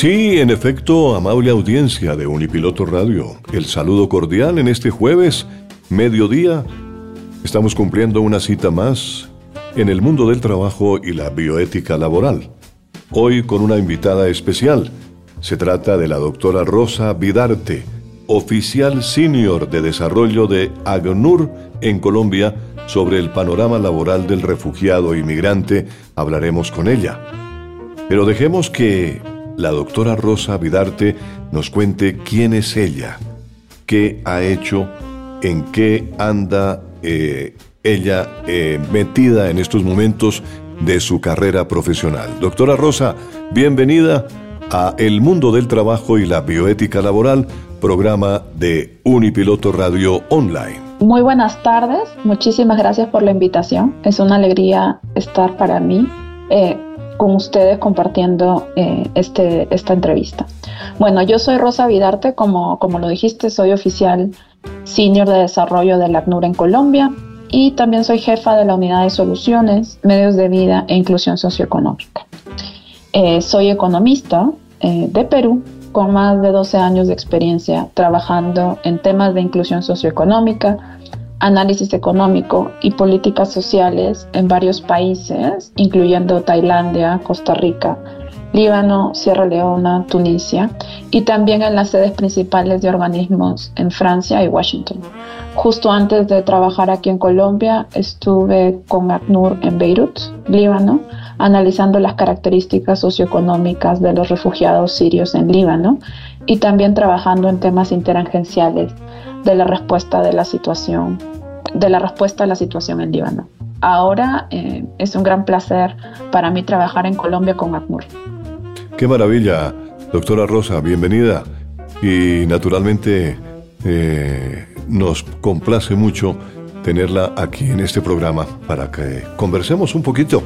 Sí, en efecto, amable audiencia de Unipiloto Radio, el saludo cordial en este jueves, mediodía. Estamos cumpliendo una cita más en el mundo del trabajo y la bioética laboral. Hoy con una invitada especial. Se trata de la doctora Rosa Vidarte, oficial senior de desarrollo de AGNUR en Colombia, sobre el panorama laboral del refugiado inmigrante. Hablaremos con ella. Pero dejemos que la doctora Rosa Vidarte nos cuente quién es ella, qué ha hecho, en qué anda eh, ella eh, metida en estos momentos de su carrera profesional. Doctora Rosa, bienvenida a El Mundo del Trabajo y la Bioética Laboral, programa de Unipiloto Radio Online. Muy buenas tardes, muchísimas gracias por la invitación. Es una alegría estar para mí. Eh, con ustedes compartiendo eh, este, esta entrevista. Bueno, yo soy Rosa Vidarte, como, como lo dijiste, soy oficial senior de desarrollo del ACNUR en Colombia y también soy jefa de la unidad de soluciones, medios de vida e inclusión socioeconómica. Eh, soy economista eh, de Perú con más de 12 años de experiencia trabajando en temas de inclusión socioeconómica, análisis económico y políticas sociales en varios países, incluyendo Tailandia, Costa Rica, Líbano, Sierra Leona, Tunisia y también en las sedes principales de organismos en Francia y Washington. Justo antes de trabajar aquí en Colombia, estuve con ACNUR en Beirut, Líbano, analizando las características socioeconómicas de los refugiados sirios en Líbano y también trabajando en temas interagenciales de la respuesta de la situación, de la respuesta a la situación en Líbano. Ahora eh, es un gran placer para mí trabajar en Colombia con ACNUR. Qué maravilla, doctora Rosa, bienvenida. Y naturalmente eh, nos complace mucho tenerla aquí en este programa para que conversemos un poquito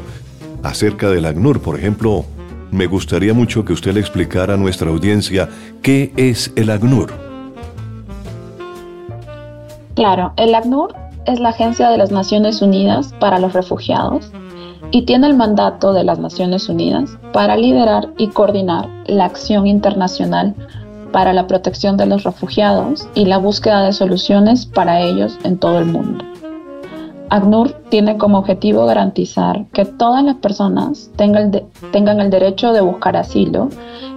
acerca del ACNUR. Por ejemplo, me gustaría mucho que usted le explicara a nuestra audiencia qué es el ACNUR. Claro, el ACNUR es la Agencia de las Naciones Unidas para los Refugiados y tiene el mandato de las Naciones Unidas para liderar y coordinar la acción internacional para la protección de los refugiados y la búsqueda de soluciones para ellos en todo el mundo. ACNUR tiene como objetivo garantizar que todas las personas tengan el, derecho de buscar asilo,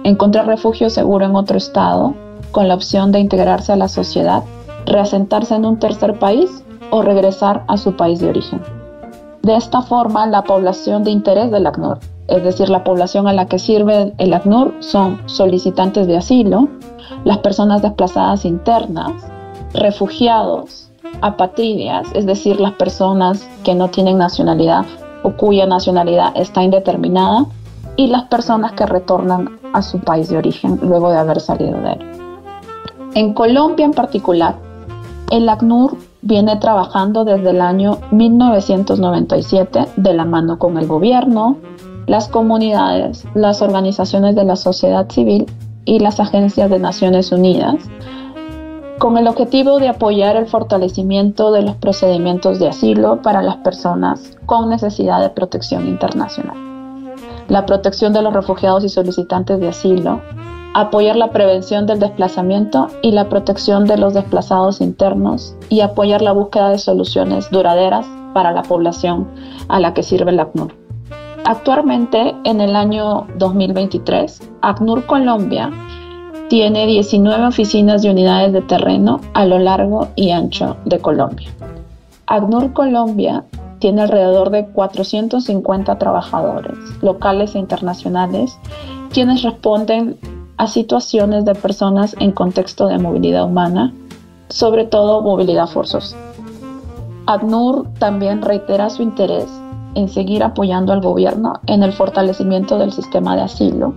encontrar refugio seguro en otro estado, con la opción de integrarse a la sociedad reasentarse en un tercer país o regresar a su país de origen. De esta forma, la población de interés del ACNUR, es decir, la población a la que sirve el ACNUR, son solicitantes de asilo, las personas desplazadas internas, refugiados, apatridias, es decir, las personas que no tienen nacionalidad o cuya nacionalidad está indeterminada, y las personas que retornan a su país de origen luego de haber salido de él. En Colombia en particular, el ACNUR viene trabajando desde el año 1997 de la mano con el gobierno, las comunidades, las organizaciones de la sociedad civil y las agencias de Naciones Unidas, con el objetivo de apoyar el fortalecimiento de los procedimientos de asilo para las personas con necesidad de protección internacional, la protección de los refugiados y solicitantes de asilo, apoyar la prevención del desplazamiento y la protección de los desplazados internos y apoyar la búsqueda de soluciones duraderas para la población a la que sirve el ACNUR. Actualmente, en el año 2023, ACNUR Colombia tiene 19 oficinas y unidades de terreno a lo largo y ancho de Colombia. ACNUR Colombia tiene alrededor de 450 trabajadores locales e internacionales quienes responden a situaciones de personas en contexto de movilidad humana, sobre todo movilidad forzosa. ACNUR también reitera su interés en seguir apoyando al gobierno en el fortalecimiento del sistema de asilo,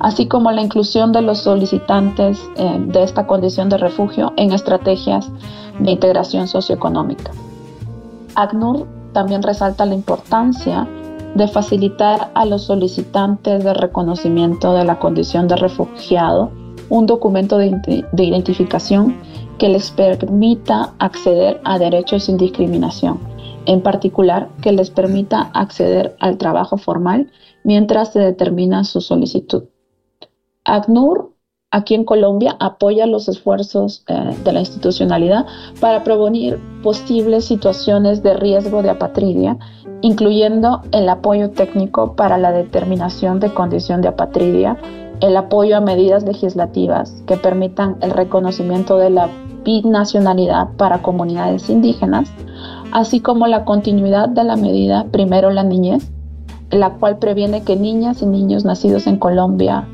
así como la inclusión de los solicitantes eh, de esta condición de refugio en estrategias de integración socioeconómica. ACNUR también resalta la importancia de facilitar a los solicitantes de reconocimiento de la condición de refugiado un documento de, de identificación que les permita acceder a derechos sin discriminación en particular que les permita acceder al trabajo formal mientras se determina su solicitud. ACNUR, aquí en Colombia, apoya los esfuerzos eh, de la institucionalidad para prevenir posibles situaciones de riesgo de apatridia, incluyendo el apoyo técnico para la determinación de condición de apatridia, el apoyo a medidas legislativas que permitan el reconocimiento de la binacionalidad para comunidades indígenas, así como la continuidad de la medida Primero la Niñez, la cual previene que niñas y niños nacidos en Colombia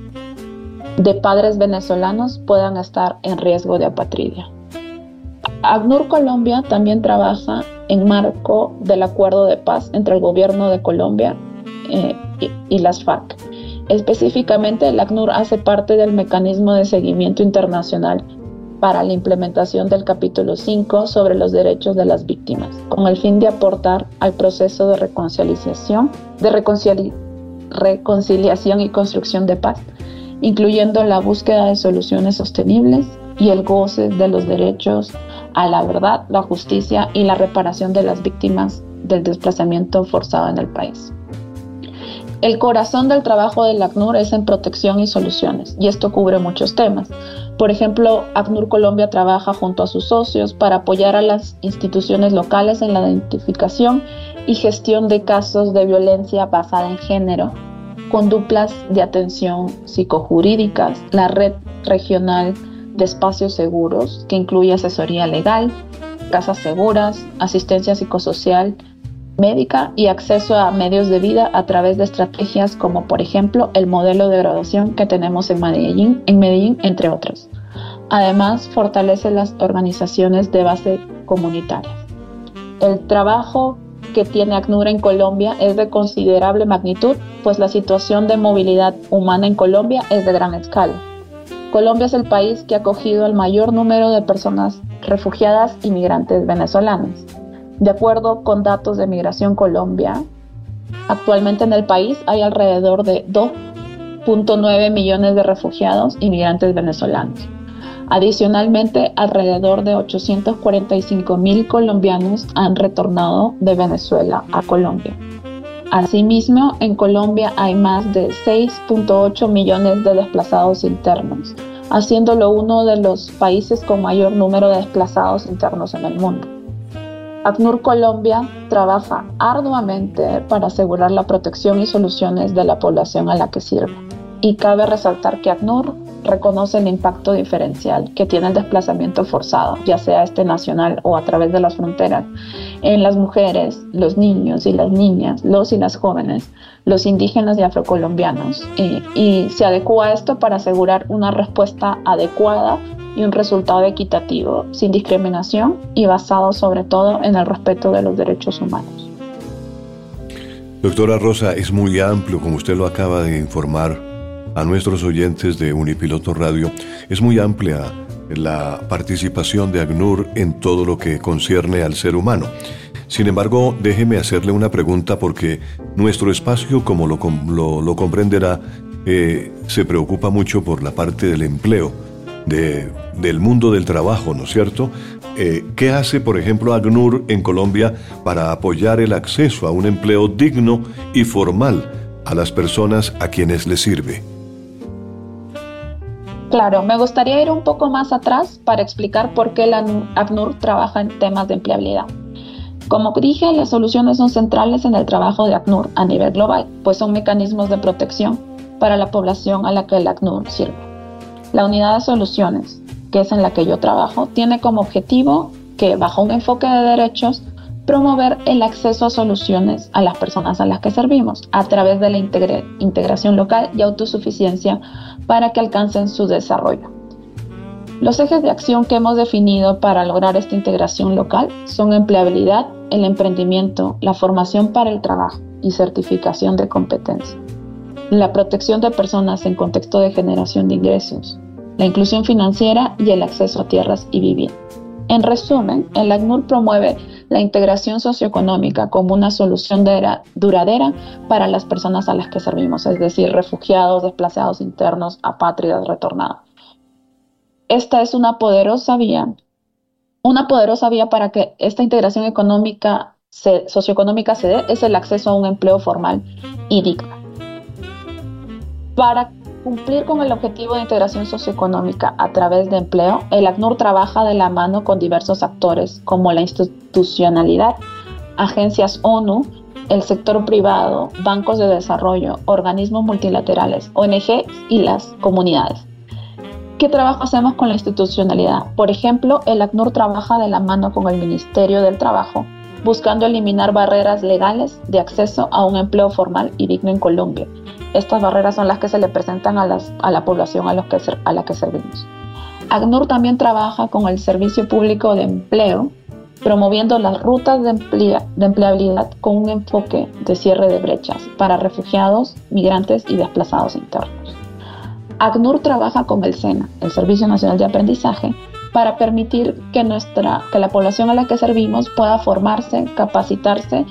de padres venezolanos puedan estar en riesgo de apatridia. ACNUR Colombia también trabaja en marco del acuerdo de paz entre el gobierno de Colombia eh, y, las FARC. Específicamente, el ACNUR hace parte del mecanismo de seguimiento internacional para la implementación del capítulo 5 sobre los derechos de las víctimas, con el fin de aportar al proceso de reconciliación, de reconciliación y construcción de paz, incluyendo la búsqueda de soluciones sostenibles y el goce de los derechos a la verdad, la justicia y la reparación de las víctimas del desplazamiento forzado en el país. El corazón del trabajo del ACNUR es en protección y soluciones, y esto cubre muchos temas. Por ejemplo, ACNUR Colombia trabaja junto a sus socios para apoyar a las instituciones locales en la identificación y gestión de casos de violencia basada en género, con duplas de atención psicojurídicas, la red regional de espacios seguros, que incluye asesoría legal, casas seguras, asistencia psicosocial, médica y acceso a medios de vida a través de estrategias como por ejemplo el modelo de graduación que tenemos en Medellín, en Medellín entre otros. Además, fortalece las organizaciones de base comunitaria. El trabajo que tiene ACNUR en Colombia es de considerable magnitud, pues la situación de movilidad humana en Colombia es de gran escala. Colombia es el país que ha acogido el mayor número de personas refugiadas y migrantes venezolanas. De acuerdo con datos de Migración Colombia, actualmente en el país hay alrededor de 2.9 millones de refugiados y migrantes venezolanos. Adicionalmente, alrededor de 845 mil colombianos han retornado de Venezuela a Colombia. Asimismo, en Colombia hay más de 6.8 millones de desplazados internos, haciéndolo uno de los países con mayor número de desplazados internos en el mundo. ACNUR Colombia trabaja arduamente para asegurar la protección y soluciones de la población a la que sirve. Y cabe resaltar que ACNUR reconoce el impacto diferencial que tiene el desplazamiento forzado, ya sea este nacional o a través de las fronteras, en las mujeres, los niños y las niñas, los y las jóvenes, los indígenas y afrocolombianos. Y, y se adecua a esto para asegurar una respuesta adecuada y un resultado equitativo, sin discriminación y basado sobre todo en el respeto de los derechos humanos. Doctora Rosa, es muy amplio, como usted lo acaba de informar a nuestros oyentes de Unipiloto Radio, es muy amplia la participación de ACNUR en todo lo que concierne al ser humano. Sin embargo, déjeme hacerle una pregunta porque nuestro espacio, como lo, lo, comprenderá, eh, se preocupa mucho por la parte del empleo de, del mundo del trabajo, ¿no es cierto? Eh, ¿Qué hace, por ejemplo, ACNUR en Colombia para apoyar el acceso a un empleo digno y formal a las personas a quienes le sirve? Claro, me gustaría ir un poco más atrás para explicar por qué la ACNUR trabaja en temas de empleabilidad. Como dije, las soluciones son centrales en el trabajo de ACNUR a nivel global, pues son mecanismos de protección para la población a la que el ACNUR sirve. La unidad de soluciones, que es en la que yo trabajo, tiene como objetivo que, bajo un enfoque de derechos, promover el acceso a soluciones a las personas a las que servimos a través de la integración local y autosuficiencia para que alcancen su desarrollo. Los ejes de acción que hemos definido para lograr esta integración local son empleabilidad, el emprendimiento, la formación para el trabajo y certificación de competencia, la protección de personas en contexto de generación de ingresos, la inclusión financiera y el acceso a tierras y vivienda. En resumen, el ACNUR promueve la integración socioeconómica como una solución duradera para las personas a las que servimos, es decir, refugiados, desplazados internos, apátridas, retornados. Esta es una poderosa vía, una poderosa vía para que esta integración económica, socioeconómica se dé, es el acceso a un empleo formal y digno. Para cumplir con el objetivo de integración socioeconómica a través de empleo, el ACNUR trabaja de la mano con diversos actores como la institucionalidad, agencias ONU, el sector privado, bancos de desarrollo, organismos multilaterales, ONG y las comunidades. ¿Qué trabajo hacemos con la institucionalidad? Por ejemplo, el ACNUR trabaja de la mano con el Ministerio del Trabajo, buscando eliminar barreras legales de acceso a un empleo formal y digno en Colombia estas barreras son las que se le presentan a, la población a, la que servimos. ACNUR también trabaja con el Servicio Público de Empleo, promoviendo las rutas de, de empleabilidad con un enfoque de cierre de brechas para refugiados, migrantes y desplazados internos. ACNUR trabaja con el SENA, el Servicio Nacional de Aprendizaje, para permitir que, nuestra, que la población a la que servimos pueda formarse, capacitarse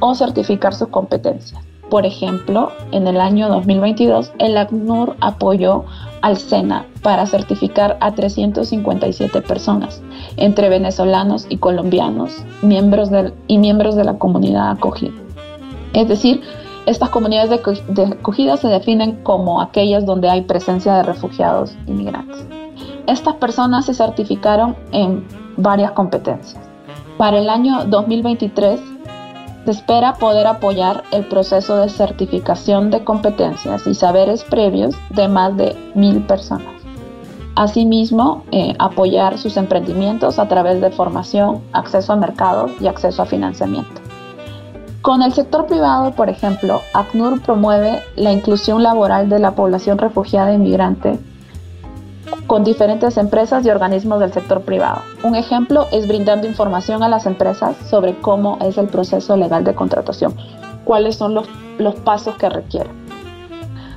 o certificar sus competencias. Por ejemplo, en el año 2022, el ACNUR apoyó al SENA para certificar a 357 personas, entre venezolanos y colombianos, miembros y miembros de la comunidad acogida. Es decir, estas comunidades de, acogida se definen como aquellas donde hay presencia de refugiados y migrantes. Estas personas se certificaron en varias competencias. Para el año 2023, se espera poder apoyar el proceso de certificación de competencias y saberes previos de más de mil personas. Asimismo, eh, apoyar sus emprendimientos a través de formación, acceso a mercados y acceso a financiamiento. Con el sector privado, por ejemplo, ACNUR promueve la inclusión laboral de la población refugiada e inmigrante con diferentes empresas y organismos del sector privado. Un ejemplo es brindando información a las empresas sobre cómo es el proceso legal de contratación, cuáles son los, los pasos que requieren.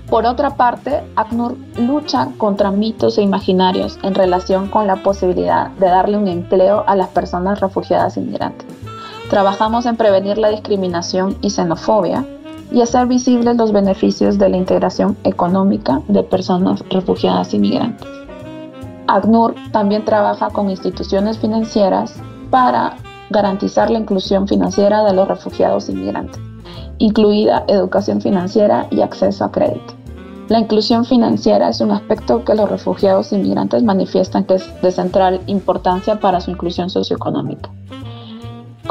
Por otra parte, ACNUR lucha contra mitos e imaginarios en relación con la posibilidad de darle un empleo a las personas refugiadas e inmigrantes. Trabajamos en prevenir la discriminación y xenofobia y hacer visibles los beneficios de la integración económica de personas refugiadas e inmigrantes. ACNUR también trabaja con instituciones financieras para garantizar la inclusión financiera de los refugiados inmigrantes, incluida educación financiera y acceso a crédito. La inclusión financiera es un aspecto que los refugiados inmigrantes manifiestan que es de central importancia para su inclusión socioeconómica.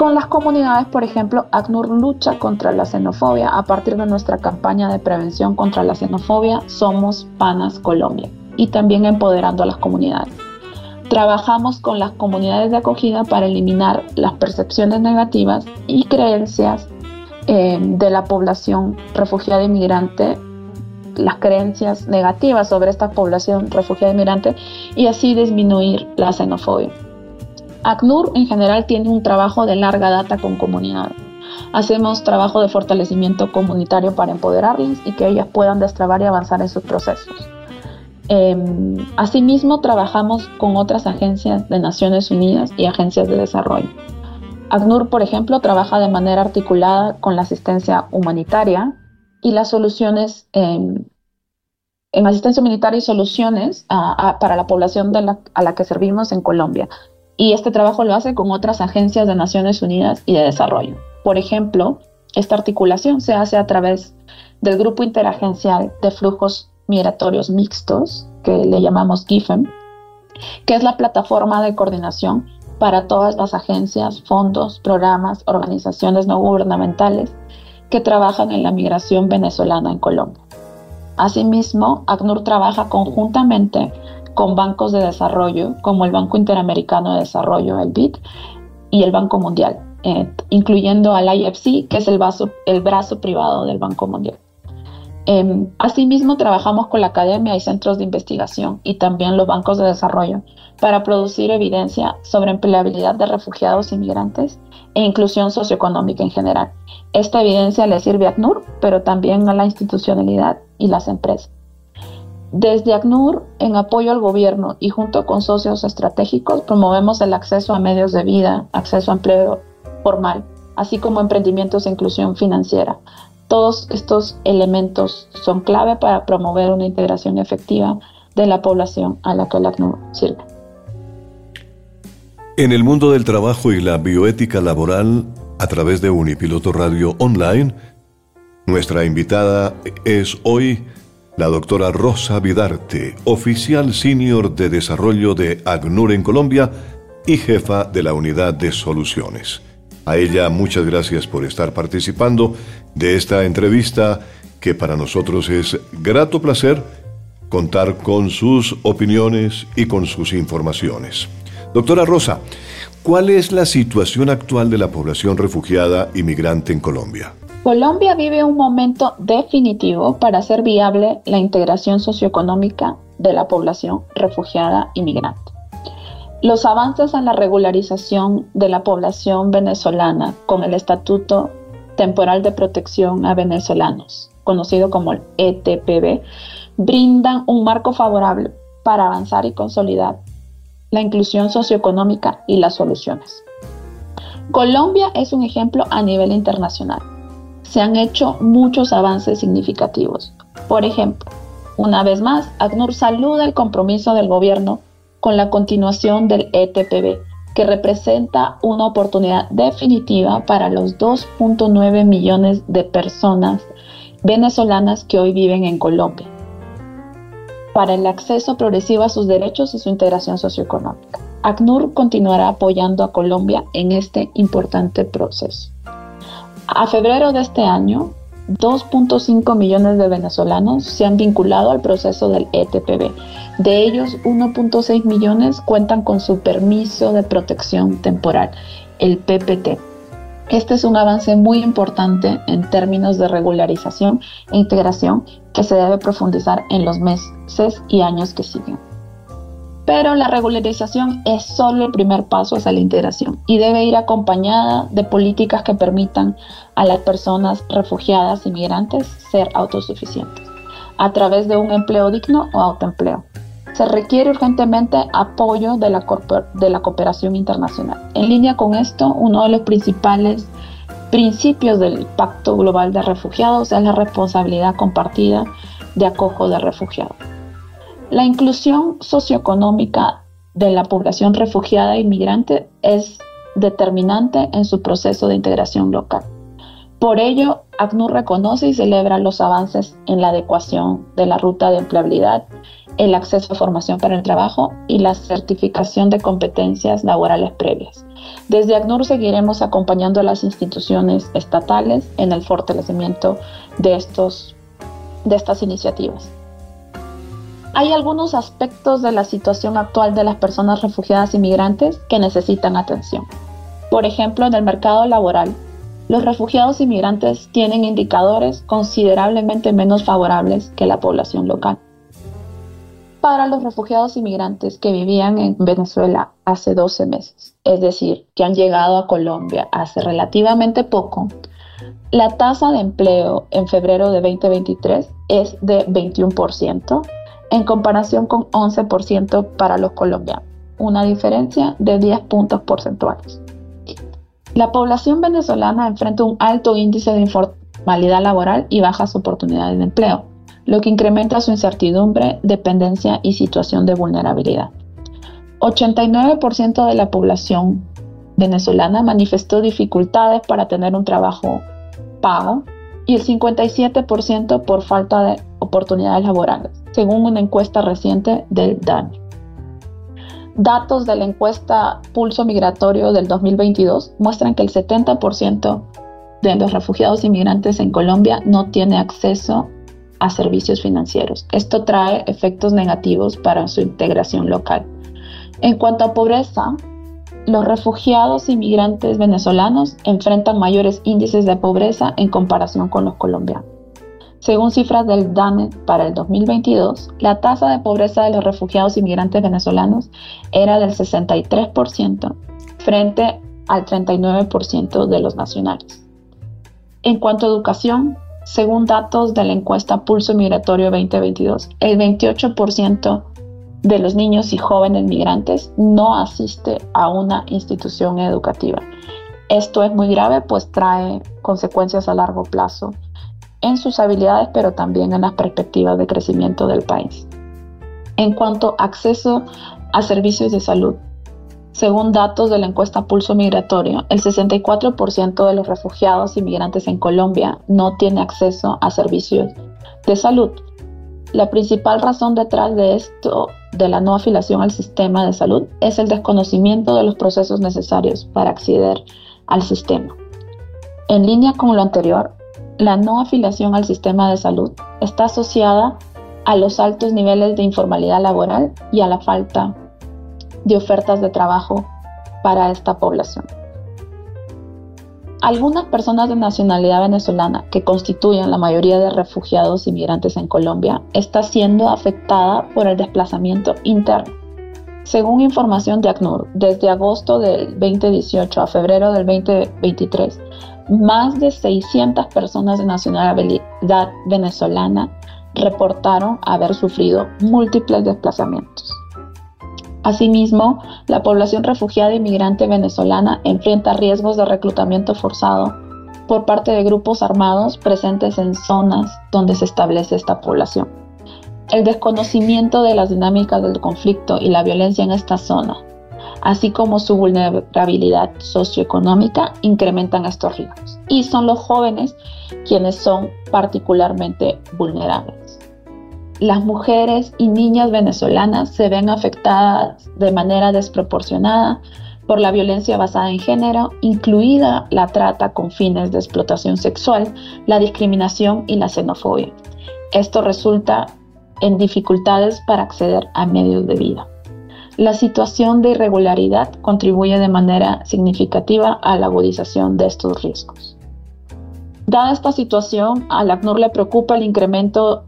Con las comunidades, por ejemplo, ACNUR lucha contra la xenofobia a partir de nuestra campaña de prevención contra la xenofobia Somos Panas Colombia y también empoderando a las comunidades. Trabajamos con las comunidades de acogida para eliminar las percepciones negativas y creencias eh, de la población refugiada inmigrante, las creencias negativas sobre esta población refugiada inmigrante y así disminuir la xenofobia. ACNUR en general tiene un trabajo de larga data con comunidades. Hacemos trabajo de fortalecimiento comunitario para empoderarles y que ellas puedan destrabar y avanzar en sus procesos. Em, asimismo, trabajamos con otras agencias de Naciones Unidas y agencias de desarrollo. ACNUR, por ejemplo, trabaja de manera articulada con la asistencia humanitaria y las soluciones em, en asistencia humanitaria y soluciones para la población a la que servimos en Colombia. Y este trabajo lo hace con otras agencias de Naciones Unidas y de desarrollo. Por ejemplo, esta articulación se hace a través del Grupo Interagencial de Flujos migratorios mixtos, que le llamamos GIFEM, que es la plataforma de coordinación para todas las agencias, fondos, programas, organizaciones no gubernamentales que trabajan en la migración venezolana en Colombia. Asimismo, ACNUR trabaja conjuntamente con bancos de desarrollo como el Banco Interamericano de Desarrollo, el BID, y el Banco Mundial, eh, incluyendo al IFC, que es el, brazo privado del Banco Mundial. Em, asimismo, trabajamos con la academia y centros de investigación y también los bancos de desarrollo para producir evidencia sobre empleabilidad de refugiados inmigrantes e inclusión socioeconómica en general. Esta evidencia le sirve a ACNUR, pero también a la institucionalidad y las empresas. Desde ACNUR, en apoyo al gobierno y junto con socios estratégicos, promovemos el acceso a medios de vida, acceso a empleo formal, así como emprendimientos e inclusión financiera. Todos estos elementos son clave para promover una integración efectiva de la población a la que el ACNUR sirve. En el mundo del trabajo y la bioética laboral, a través de Unipiloto Radio Online, nuestra invitada es hoy la doctora Rosa Vidarte, oficial senior de desarrollo de ACNUR en Colombia y jefa de la unidad de soluciones. A ella muchas gracias por estar participando de esta entrevista que para nosotros es grato placer contar con sus opiniones y con sus informaciones. Doctora Rosa, ¿cuál es la situación actual de la población refugiada inmigrante en Colombia? Colombia vive un momento definitivo para hacer viable la integración socioeconómica de la población refugiada inmigrante. Los avances en la regularización de la población venezolana con el Estatuto Temporal de Protección a Venezolanos, conocido como el ETPB, brindan un marco favorable para avanzar y consolidar la inclusión socioeconómica y las soluciones. Colombia es un ejemplo a nivel internacional se han hecho muchos avances significativos. Por ejemplo, una vez más, ACNUR saluda el compromiso del gobierno con la continuación del ETPB, que representa una oportunidad definitiva para los 2.9 millones de personas venezolanas que hoy viven en Colombia, para el acceso progresivo a sus derechos y su integración socioeconómica. ACNUR continuará apoyando a Colombia en este importante proceso. A febrero de este año, 2.5 millones de venezolanos se han vinculado al proceso del ETPB. De ellos, 1.6 millones cuentan con su permiso de protección temporal, el PPT. Este es un avance muy importante en términos de regularización e integración que se debe profundizar en los meses y años que siguen. Pero la regularización es solo el primer paso hacia la integración y debe ir acompañada de políticas que permitan a las personas refugiadas y migrantes ser autosuficientes a través de un empleo digno o autoempleo. Se requiere urgentemente apoyo de la, cooperación internacional. En línea con esto, uno de los principales principios del Pacto Global de Refugiados es la responsabilidad compartida de acojo de refugiados. La inclusión socioeconómica de la población refugiada e inmigrante es determinante en su proceso de integración local. Por ello, ACNUR reconoce y celebra los avances en la adecuación de la ruta de empleabilidad, el acceso a formación para el trabajo y la certificación de competencias laborales previas. Desde ACNUR seguiremos acompañando a las instituciones estatales en el fortalecimiento de, estos, de estas iniciativas. Hay algunos aspectos de la situación actual de las personas refugiadas y migrantes que necesitan atención. Por ejemplo, en el mercado laboral, los refugiados y migrantes tienen indicadores considerablemente menos favorables que la población local. Para los refugiados y migrantes que vivían en Venezuela hace 12 meses, es decir, que han llegado a Colombia hace relativamente poco, la tasa de empleo en febrero de 2023 es de 21% en comparación con 11% para los colombianos, una diferencia de 10 puntos porcentuales. La población venezolana enfrenta un alto índice de informalidad laboral y bajas oportunidades de empleo, lo que incrementa su incertidumbre, dependencia y situación de vulnerabilidad. 89% de la población venezolana manifestó dificultades para tener un trabajo pago y el 57% por falta de oportunidades laborales según una encuesta reciente del DANI. Datos de la encuesta Pulso Migratorio del 2022 muestran que el 70% de los refugiados inmigrantes en Colombia no tiene acceso a servicios financieros. Esto trae efectos negativos para su integración local. En cuanto a pobreza, los refugiados inmigrantes venezolanos enfrentan mayores índices de pobreza en comparación con los colombianos. Según cifras del DANE para el 2022, la tasa de pobreza de los refugiados inmigrantes venezolanos era del 63% frente al 39% de los nacionales. En cuanto a educación, según datos de la encuesta Pulso Migratorio 2022, el 28% de los niños y jóvenes migrantes no asiste a una institución educativa. Esto es muy grave pues trae consecuencias a largo plazo en sus habilidades, pero también en las perspectivas de crecimiento del país. En cuanto a acceso a servicios de salud, según datos de la encuesta Pulso Migratorio, el 64% de los refugiados inmigrantes en Colombia no tiene acceso a servicios de salud. La principal razón detrás de esto, de la no afiliación al sistema de salud, es el desconocimiento de los procesos necesarios para acceder al sistema. En línea con lo anterior, la no afiliación al sistema de salud está asociada a los altos niveles de informalidad laboral y a la falta de ofertas de trabajo para esta población. Algunas personas de nacionalidad venezolana que constituyen la mayoría de refugiados inmigrantes en Colombia está siendo afectada por el desplazamiento interno. Según información de ACNUR, desde agosto del 2018 a febrero del 2023, más de 600 personas de nacionalidad venezolana reportaron haber sufrido múltiples desplazamientos. Asimismo, la población refugiada inmigrante venezolana enfrenta riesgos de reclutamiento forzado por parte de grupos armados presentes en zonas donde se establece esta población. El desconocimiento de las dinámicas del conflicto y la violencia en esta zona así como su vulnerabilidad socioeconómica, incrementan estos riesgos. Y son los jóvenes quienes son particularmente vulnerables. Las mujeres y niñas venezolanas se ven afectadas de manera desproporcionada por la violencia basada en género, incluida la trata con fines de explotación sexual, la discriminación y la xenofobia. Esto resulta en dificultades para acceder a medios de vida. La situación de irregularidad contribuye de manera significativa a la agudización de estos riesgos. Dada esta situación, al ACNUR le preocupa el incremento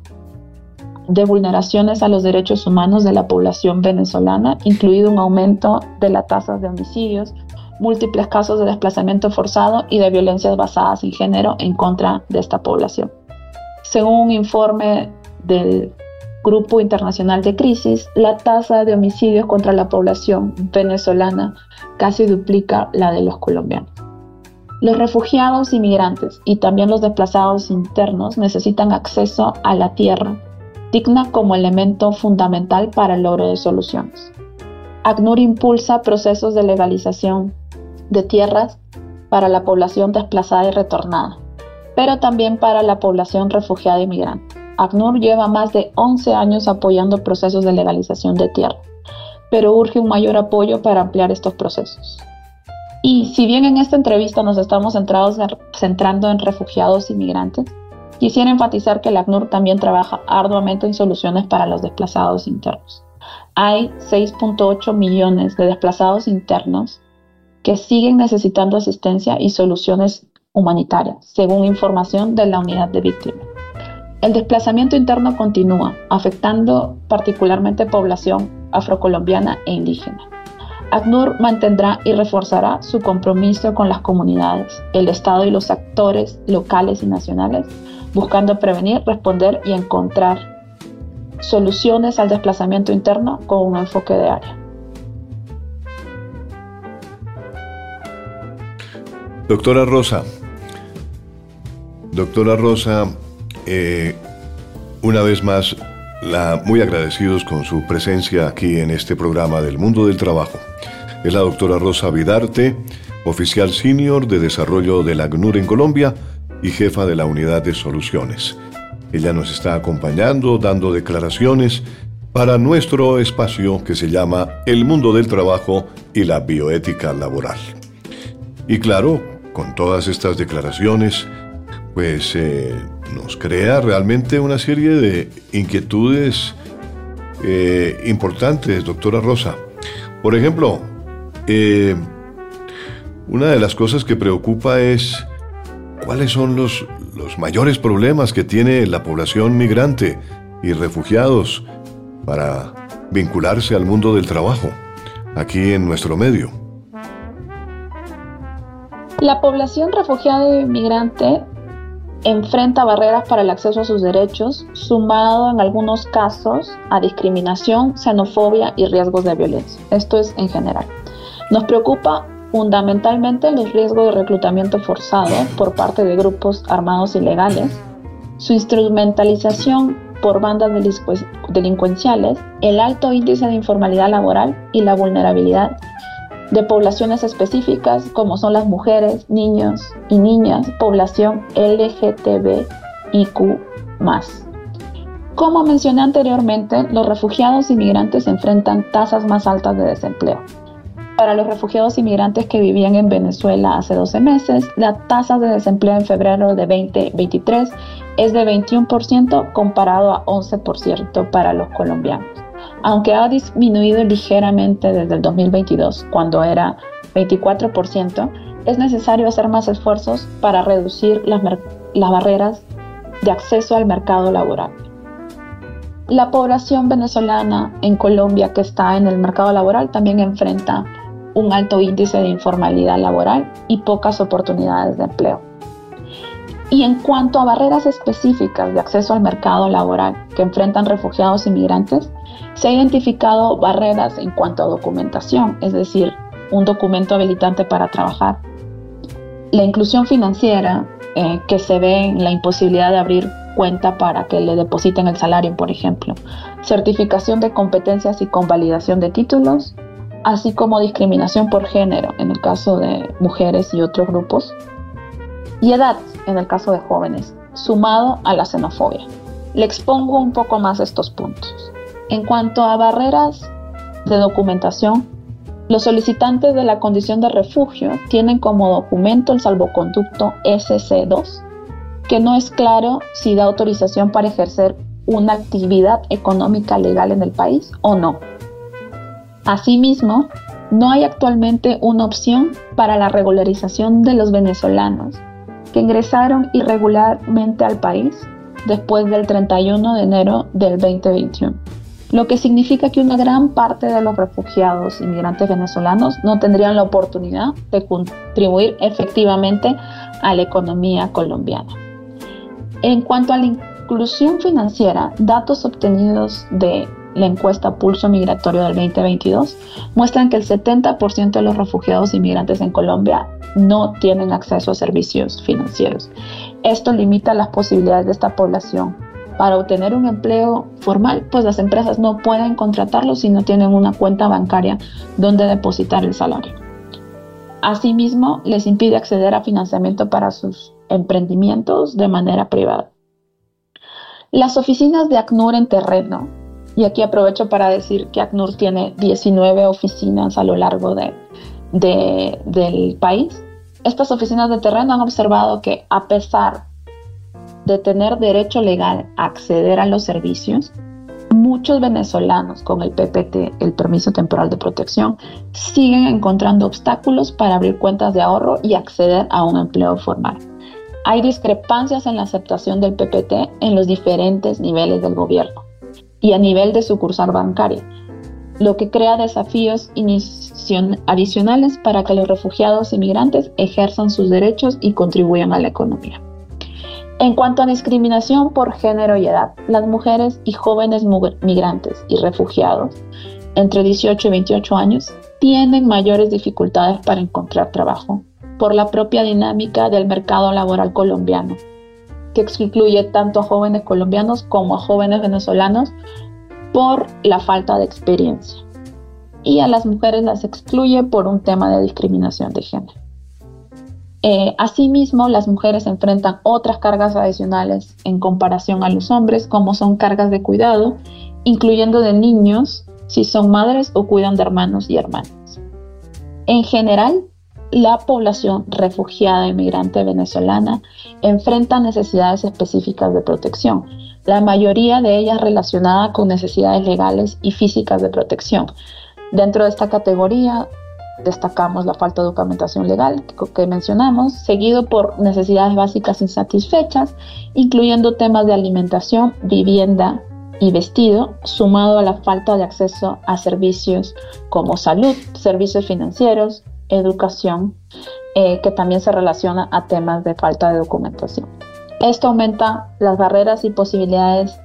de vulneraciones a los derechos humanos de la población venezolana, incluido un aumento de la tasa de homicidios, múltiples casos de desplazamiento forzado y de violencias basadas en género en contra de esta población. Según un informe del Grupo Internacional de Crisis, la tasa de homicidios contra la población venezolana casi duplica la de los colombianos. Los refugiados inmigrantes y también los desplazados internos necesitan acceso a la tierra, digna como elemento fundamental para el logro de soluciones. ACNUR impulsa procesos de legalización de tierras para la población desplazada y retornada, pero también para la población refugiada inmigrante. ACNUR lleva más de 11 años apoyando procesos de legalización de tierra, pero urge un mayor apoyo para ampliar estos procesos. Y si bien en esta entrevista nos estamos centrando en refugiados y migrantes, quisiera enfatizar que el ACNUR también trabaja arduamente en soluciones para los desplazados internos. Hay 6.8 millones de desplazados internos que siguen necesitando asistencia y soluciones humanitarias, según información de la unidad de víctimas. El desplazamiento interno continúa, afectando particularmente población afrocolombiana e indígena. ACNUR mantendrá y reforzará su compromiso con las comunidades, el Estado y los actores locales y nacionales, buscando prevenir, responder y encontrar soluciones al desplazamiento interno con un enfoque de área. Doctora Rosa, doctora Rosa, eh, una vez más, la, muy agradecidos con su presencia aquí en este programa del mundo del trabajo. Es la doctora Rosa Vidarte, oficial senior de desarrollo de la ACNUR en Colombia y jefa de la unidad de soluciones. Ella nos está acompañando, dando declaraciones para nuestro espacio que se llama El mundo del trabajo y la bioética laboral. Y claro, con todas estas declaraciones, pues eh, nos crea realmente una serie de inquietudes eh, importantes, doctora Rosa. Por ejemplo, eh, una de las cosas que preocupa es cuáles son los, los mayores problemas que tiene la población migrante y refugiados para vincularse al mundo del trabajo aquí en nuestro medio. La población refugiada y migrante enfrenta barreras para el acceso a sus derechos, sumado en algunos casos a discriminación, xenofobia y riesgos de violencia. Esto es en general. Nos preocupa fundamentalmente los riesgos de reclutamiento forzado por parte de grupos armados ilegales, su instrumentalización por bandas delincuenciales, el alto índice de informalidad laboral y la vulnerabilidad de poblaciones específicas como son las mujeres, niños y niñas, población LGTBIQ. Como mencioné anteriormente, los refugiados inmigrantes enfrentan tasas más altas de desempleo. Para los refugiados inmigrantes que vivían en Venezuela hace 12 meses, la tasa de desempleo en febrero de 2023 es de 21% comparado a 11% para los colombianos aunque ha disminuido ligeramente desde el 2022, cuando era 24%, es necesario hacer más esfuerzos para reducir las, barreras de acceso al mercado laboral. La población venezolana en Colombia que está en el mercado laboral también enfrenta un alto índice de informalidad laboral y pocas oportunidades de empleo. Y en cuanto a barreras específicas de acceso al mercado laboral que enfrentan refugiados inmigrantes, se ha identificado barreras en cuanto a documentación, es decir, un documento habilitante para trabajar. La inclusión financiera, eh, que se ve en la imposibilidad de abrir cuenta para que le depositen el salario, por ejemplo. Certificación de competencias y convalidación de títulos, así como discriminación por género en el caso de mujeres y otros grupos. Y edad en el caso de jóvenes, sumado a la xenofobia. Le expongo un poco más estos puntos. En cuanto a barreras de documentación, los solicitantes de la condición de refugio tienen como documento el salvoconducto SC2, que no es claro si da autorización para ejercer una actividad económica legal en el país o no. Asimismo, no hay actualmente una opción para la regularización de los venezolanos que ingresaron irregularmente al país después del 31 de enero del 2021 lo que significa que una gran parte de los refugiados inmigrantes venezolanos no tendrían la oportunidad de contribuir efectivamente a la economía colombiana. En cuanto a la inclusión financiera, datos obtenidos de la encuesta Pulso Migratorio del 2022 muestran que el 70% de los refugiados inmigrantes en Colombia no tienen acceso a servicios financieros. Esto limita las posibilidades de esta población para obtener un empleo formal, pues las empresas no pueden contratarlo si no tienen una cuenta bancaria donde depositar el salario. Asimismo, les impide acceder a financiamiento para sus emprendimientos de manera privada. Las oficinas de ACNUR en terreno, y aquí aprovecho para decir que ACNUR tiene 19 oficinas a lo largo de, del país, estas oficinas de terreno han observado que a pesar de tener derecho legal a acceder a los servicios, muchos venezolanos con el PPT, el permiso temporal de protección, siguen encontrando obstáculos para abrir cuentas de ahorro y acceder a un empleo formal. Hay discrepancias en la aceptación del PPT en los diferentes niveles del gobierno y a nivel de sucursal bancaria, lo que crea desafíos adicionales para que los refugiados inmigrantes ejerzan sus derechos y contribuyan a la economía. En cuanto a discriminación por género y edad, las mujeres y jóvenes migrantes y refugiados entre 18 y 28 años tienen mayores dificultades para encontrar trabajo por la propia dinámica del mercado laboral colombiano, que excluye tanto a jóvenes colombianos como a jóvenes venezolanos por la falta de experiencia. Y a las mujeres las excluye por un tema de discriminación de género. Eh, asimismo, las mujeres enfrentan otras cargas adicionales en comparación a los hombres, como son cargas de cuidado incluyendo de niños si son madres o cuidan de hermanos y hermanas. En general, la población refugiada inmigrante venezolana enfrenta necesidades específicas de protección, la mayoría de ellas relacionadas con necesidades legales y físicas de protección. Dentro de esta categoría destacamos la falta de documentación legal que mencionamos, seguido por necesidades básicas insatisfechas, incluyendo temas de alimentación, vivienda y vestido, sumado a la falta de acceso a servicios como salud, servicios financieros, educación, eh, que también se relaciona a temas de falta de documentación. Esto aumenta las barreras y posibilidades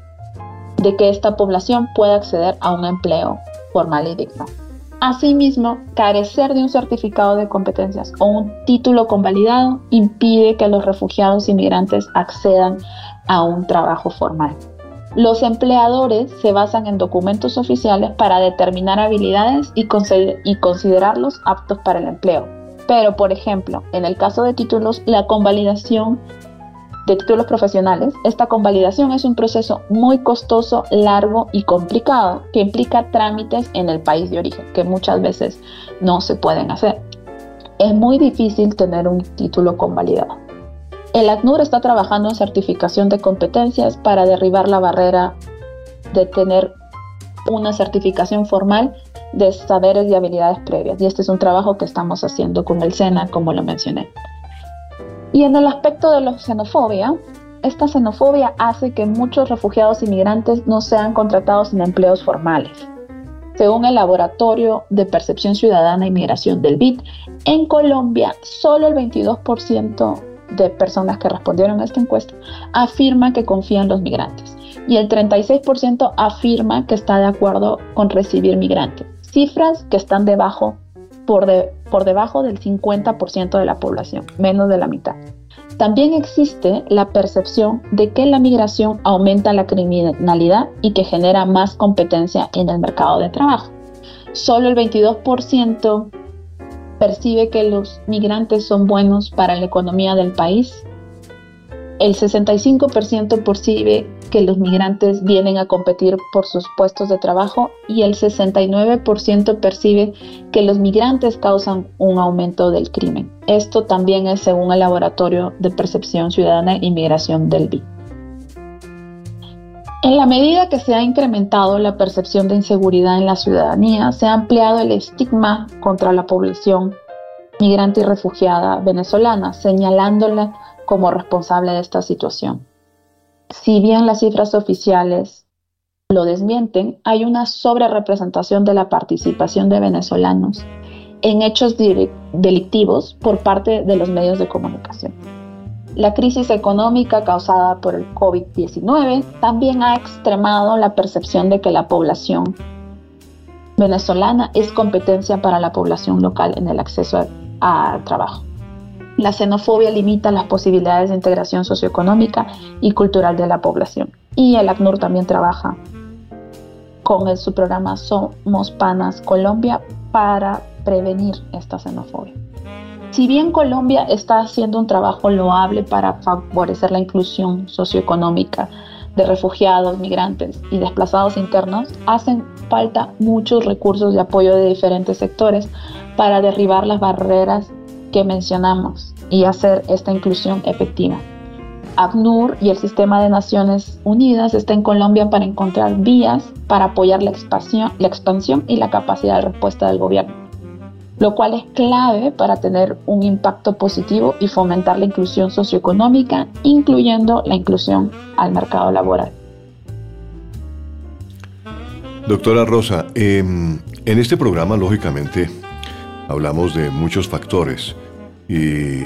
de que esta población pueda acceder a un empleo formal y digno. Asimismo, carecer de un certificado de competencias o un título convalidado impide que los refugiados inmigrantes accedan a un trabajo formal. Los empleadores se basan en documentos oficiales para determinar habilidades y, y, considerarlos aptos para el empleo. Pero, por ejemplo, en el caso de títulos, la convalidación de títulos profesionales, esta convalidación es un proceso muy costoso, largo y complicado que implica trámites en el país de origen, que muchas veces no se pueden hacer. Es muy difícil tener un título convalidado. El ACNUR está trabajando en certificación de competencias para derribar la barrera de tener una certificación formal de saberes y habilidades previas. Y este es un trabajo que estamos haciendo con el SENA, como lo mencioné. Y en el aspecto de la xenofobia, esta xenofobia hace que muchos refugiados inmigrantes no sean contratados en empleos formales. Según el Laboratorio de Percepción Ciudadana y Migración del BID, en Colombia solo el 22% de personas que respondieron a esta encuesta afirma que confían en los migrantes y el 36% afirma que está de acuerdo con recibir migrantes, cifras que están debajo por, debajo del 50% de la población, menos de la mitad. También existe la percepción de que la migración aumenta la criminalidad y que genera más competencia en el mercado de trabajo. Solo el 22% percibe que los migrantes son buenos para la economía del país. El 65% percibe que los migrantes vienen a competir por sus puestos de trabajo y el 69% percibe que los migrantes causan un aumento del crimen. Esto también es según el Laboratorio de Percepción Ciudadana e Inmigración del BI. En la medida que se ha incrementado la percepción de inseguridad en la ciudadanía, se ha ampliado el estigma contra la población migrante y refugiada venezolana, señalándola como responsable de esta situación. Si bien las cifras oficiales lo desmienten, hay una sobrerepresentación de la participación de venezolanos en hechos delictivos por parte de los medios de comunicación. La crisis económica causada por el COVID-19 también ha extremado la percepción de que la población venezolana es competencia para la población local en el acceso al trabajo. La xenofobia limita las posibilidades de integración socioeconómica y cultural de la población. Y el ACNUR también trabaja con su programa Somos Panas Colombia para prevenir esta xenofobia. Si bien Colombia está haciendo un trabajo loable para favorecer la inclusión socioeconómica de refugiados, migrantes y desplazados internos, hacen falta muchos recursos de apoyo de diferentes sectores para derribar las barreras que mencionamos y hacer esta inclusión efectiva. ACNUR y el Sistema de Naciones Unidas está en Colombia para encontrar vías para apoyar la expansión, la expansión y la capacidad de respuesta del gobierno, lo cual es clave para tener un impacto positivo y fomentar la inclusión socioeconómica, incluyendo la inclusión al mercado laboral. Doctora Rosa, em, en este programa, lógicamente, hablamos de muchos factores y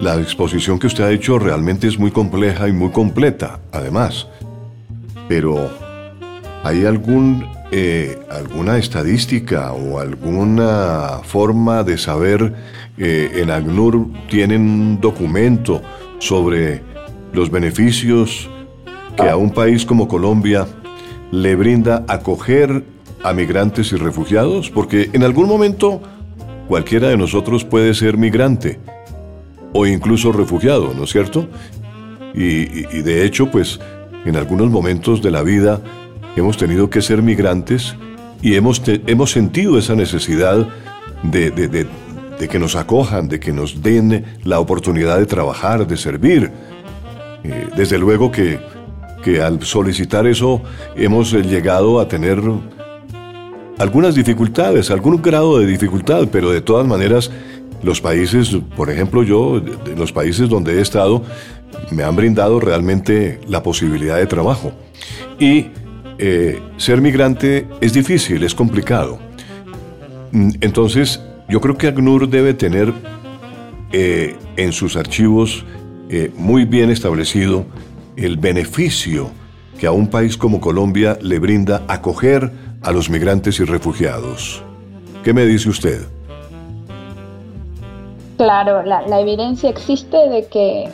la exposición que usted ha hecho realmente es muy compleja y muy completa, además. Pero, ¿hay algún, eh, alguna estadística o alguna forma de saber, eh, en ACNUR tienen un documento sobre los beneficios que a un país como Colombia le brinda acoger a migrantes y refugiados? Porque en algún momento cualquiera de nosotros puede ser migrante o incluso refugiado, ¿no es cierto? Y, de hecho, pues en algunos momentos de la vida hemos tenido que ser migrantes y hemos, hemos sentido esa necesidad de, que nos acojan, de que nos den la oportunidad de trabajar, de servir. Eh, desde luego que, que al solicitar eso hemos llegado a tener algunas dificultades, algún grado de dificultad, pero de todas maneras los países, por ejemplo yo, los países donde he estado, me han brindado realmente la posibilidad de trabajo. Y eh, ser migrante es difícil, es complicado. Mm, entonces, yo creo que ACNUR debe tener eh, en sus archivos eh, muy bien establecido el beneficio que a un país como Colombia le brinda acoger a los migrantes y refugiados. ¿Qué me dice usted? Claro, la, evidencia existe de que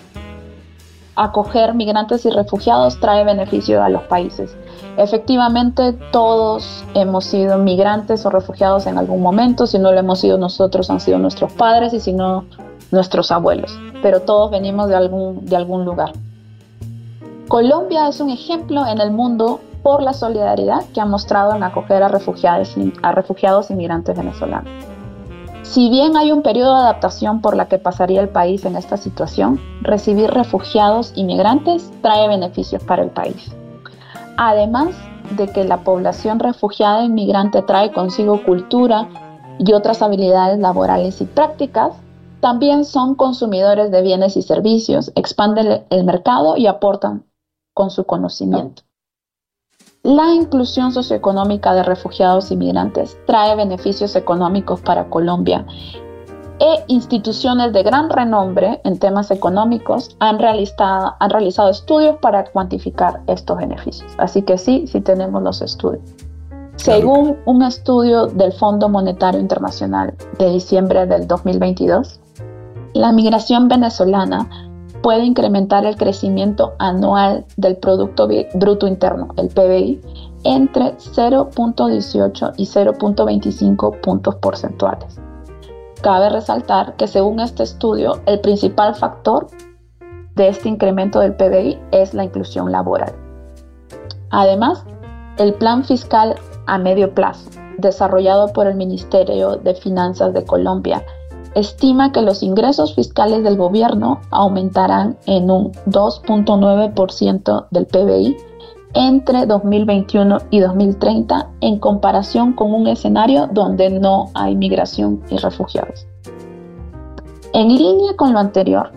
acoger migrantes y refugiados trae beneficio a los países. Efectivamente, todos hemos sido migrantes o refugiados en algún momento. Si no lo hemos sido nosotros, han sido nuestros padres y si no, nuestros abuelos. Pero todos venimos de algún, de algún lugar. Colombia es un ejemplo en el mundo por la solidaridad que ha mostrado en acoger a refugiados, a refugiados inmigrantes venezolanos. Si bien hay un periodo de adaptación por la que pasaría el país en esta situación, recibir refugiados inmigrantes trae beneficios para el país. Además de que la población refugiada inmigrante trae consigo cultura y otras habilidades laborales y prácticas, también son consumidores de bienes y servicios, expanden el mercado y aportan con su conocimiento. La inclusión socioeconómica de refugiados y migrantes trae beneficios económicos para Colombia e instituciones de gran renombre en temas económicos han realizado, han realizado estudios para cuantificar estos beneficios. Así que sí, sí tenemos los estudios. Según un estudio del Fondo Monetario Internacional de diciembre del 2022, la migración venezolana puede incrementar el crecimiento anual del Producto Bruto Interno, el PBI, entre 0.18 y 0.25 puntos porcentuales. Cabe resaltar que según este estudio, el principal factor de este incremento del PBI es la inclusión laboral. Además, el plan fiscal a medio plazo, desarrollado por el Ministerio de Finanzas de Colombia estima que los ingresos fiscales del gobierno aumentarán en un 2.9% del PBI entre 2021 y 2030 en comparación con un escenario donde no hay migración y refugiados. En línea con lo anterior,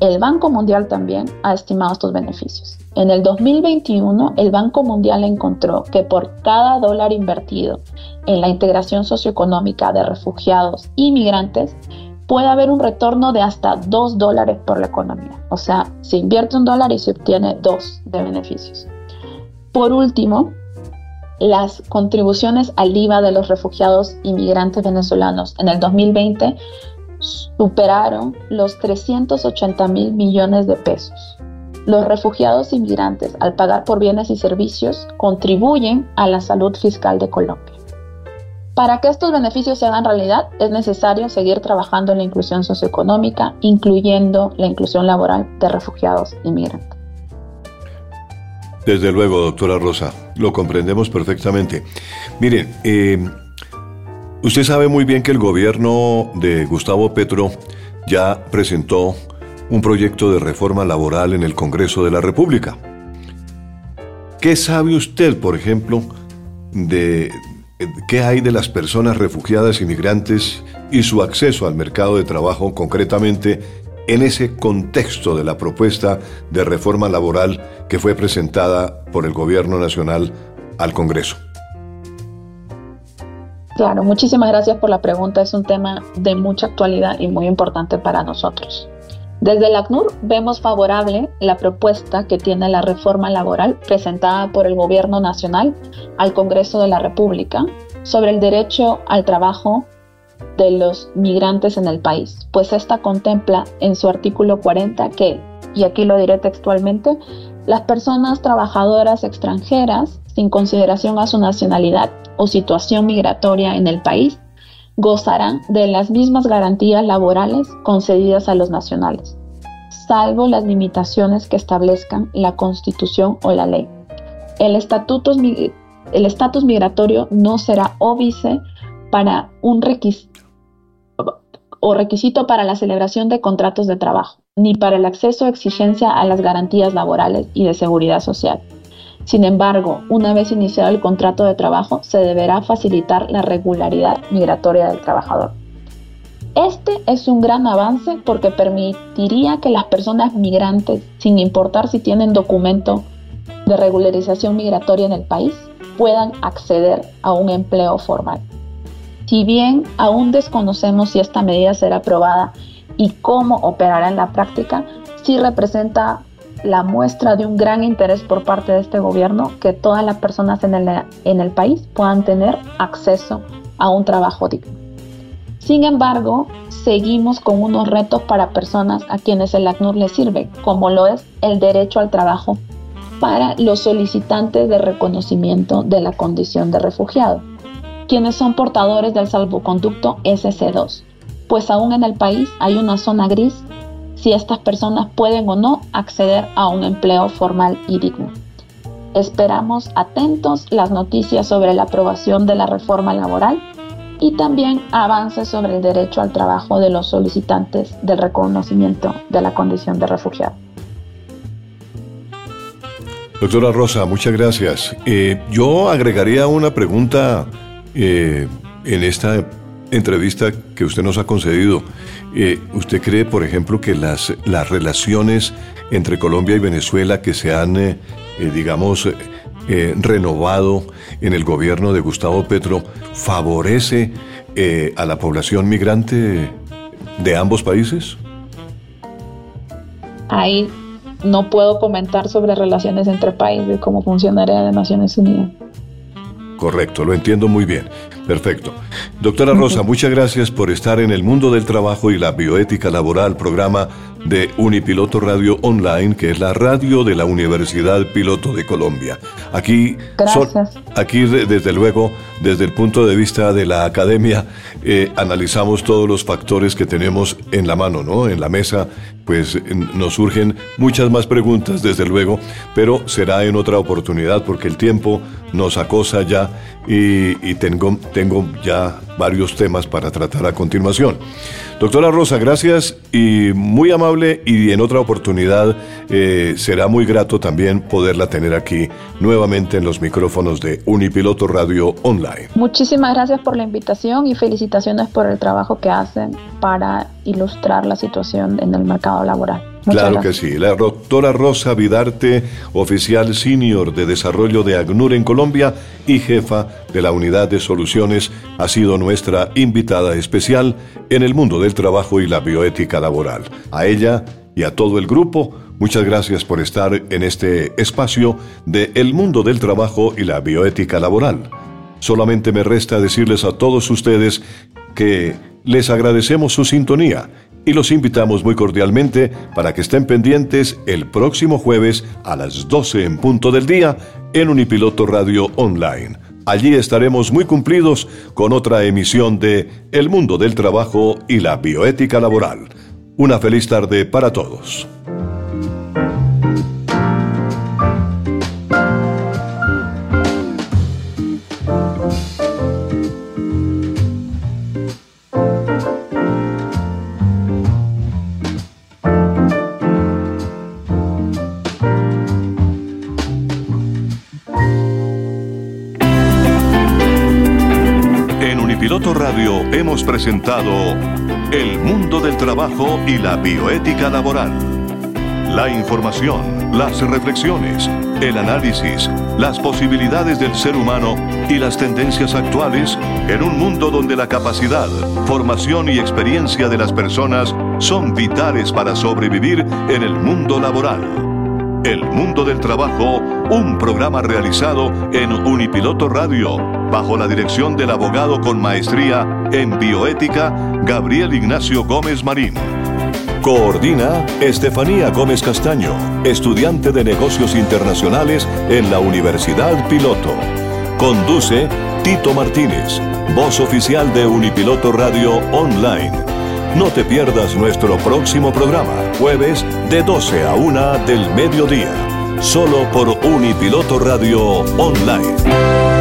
el Banco Mundial también ha estimado estos beneficios. En el 2021, el Banco Mundial encontró que por cada dólar invertido en la integración socioeconómica de refugiados y migrantes, puede haber un retorno de hasta 2 dólares por la economía. O sea, se invierte un dólar y se obtiene 2 de beneficios. Por último, las contribuciones al IVA de los refugiados y migrantes venezolanos en el 2020 superaron los 380 mil millones de pesos. Los refugiados inmigrantes, al pagar por bienes y servicios, contribuyen a la salud fiscal de Colombia. Para que estos beneficios se hagan realidad, es necesario seguir trabajando en la inclusión socioeconómica, incluyendo la inclusión laboral de refugiados y migrantes. Desde luego, doctora Rosa, lo comprendemos perfectamente. Miren, eh, usted sabe muy bien que el gobierno de Gustavo Petro ya presentó un proyecto de reforma laboral en el Congreso de la República. ¿Qué sabe usted, por ejemplo, de qué hay de las personas refugiadas y migrantes y su acceso al mercado de trabajo concretamente en ese contexto de la propuesta de reforma laboral que fue presentada por el Gobierno Nacional al Congreso? Claro, muchísimas gracias por la pregunta. Es un tema de mucha actualidad y muy importante para nosotros. Desde el ACNUR vemos favorable la propuesta que tiene la reforma laboral presentada por el Gobierno Nacional al Congreso de la República sobre el derecho al trabajo de los migrantes en el país, pues esta contempla en su artículo 40 que, y aquí lo diré textualmente, las personas trabajadoras extranjeras, sin consideración a su nacionalidad o situación migratoria en el país, gozarán de las mismas garantías laborales concedidas a los nacionales, salvo las limitaciones que establezcan la Constitución o la ley. El estatus migratorio no será óbice para un requisito o requisito para la celebración de contratos de trabajo, ni para el acceso o exigencia a las garantías laborales y de seguridad social. Sin embargo, una vez iniciado el contrato de trabajo, se deberá facilitar la regularidad migratoria del trabajador. Este es un gran avance porque permitiría que las personas migrantes, sin importar si tienen documento de regularización migratoria en el país, puedan acceder a un empleo formal. Si bien aún desconocemos si esta medida será aprobada y cómo operará en la práctica, sí representa la muestra de un gran interés por parte de este gobierno que todas las personas en el, en el país puedan tener acceso a un trabajo digno. Sin embargo, seguimos con unos retos para personas a quienes el ACNUR les sirve, como lo es el derecho al trabajo para los solicitantes de reconocimiento de la condición de refugiado, quienes son portadores del salvoconducto SC2, pues aún en el país hay una zona gris si estas personas pueden o no acceder a un empleo formal y digno. Esperamos atentos las noticias sobre la aprobación de la reforma laboral y también avances sobre el derecho al trabajo de los solicitantes del reconocimiento de la condición de refugiado. Doctora Rosa, muchas gracias. Eh, yo agregaría una pregunta eh, en esta entrevista que usted nos ha concedido. Eh, ¿Usted cree, por ejemplo, que las, las relaciones entre Colombia y Venezuela que se han, digamos, renovado en el gobierno de Gustavo Petro favorece eh, a la población migrante de ambos países? Ahí no puedo comentar sobre relaciones entre países, cómo funcionaría de Naciones Unidas. Correcto, lo entiendo muy bien. Perfecto. Doctora Rosa, muchas gracias por estar en el mundo del trabajo y la bioética laboral, programa de Unipiloto Radio Online, que es la radio de la Universidad Piloto de Colombia. Aquí, aquí desde luego, desde el punto de vista de la academia, eh, analizamos todos los factores que tenemos en la mano, ¿no? En la mesa, pues nos surgen muchas más preguntas, desde luego, pero será en otra oportunidad porque el tiempo nos acosa ya y, tengo, tengo ya varios temas para tratar a continuación. Doctora Rosa, gracias y muy amable y en otra oportunidad eh, será muy grato también poderla tener aquí nuevamente en los micrófonos de Unipiloto Radio Online. Muchísimas gracias por la invitación y felicitaciones por el trabajo que hacen para ilustrar la situación en el mercado laboral claro que sí. La doctora Rosa Vidarte, oficial senior de desarrollo de ACNUR en Colombia y jefa de la unidad de soluciones, ha sido nuestra invitada especial en el mundo del trabajo y la bioética laboral. A ella y a todo el grupo, muchas gracias por estar en este espacio de El mundo del trabajo y la bioética laboral. Solamente me resta decirles a todos ustedes que les agradecemos su sintonía y los invitamos muy cordialmente para que estén pendientes el próximo jueves a las 12 en punto del día en Unipiloto Radio Online. Allí estaremos muy cumplidos con otra emisión de El mundo del trabajo y la bioética laboral. Una feliz tarde para todos. Hemos presentado El mundo del trabajo y la bioética laboral. La información, las reflexiones, el análisis, las posibilidades del ser humano y las tendencias actuales en un mundo donde la capacidad, formación y experiencia de las personas son vitales para sobrevivir en el mundo laboral. El Mundo del Trabajo, un programa realizado en Unipiloto Radio, bajo la dirección del abogado con maestría en bioética, Gabriel Ignacio Gómez Marín. Coordina Estefanía Gómez Castaño, estudiante de negocios internacionales en la Universidad Piloto. Conduce Tito Martínez, voz oficial de Unipiloto Radio Online. No te pierdas nuestro próximo programa, jueves de 12 a 1 del mediodía, solo por Unipiloto Radio Online.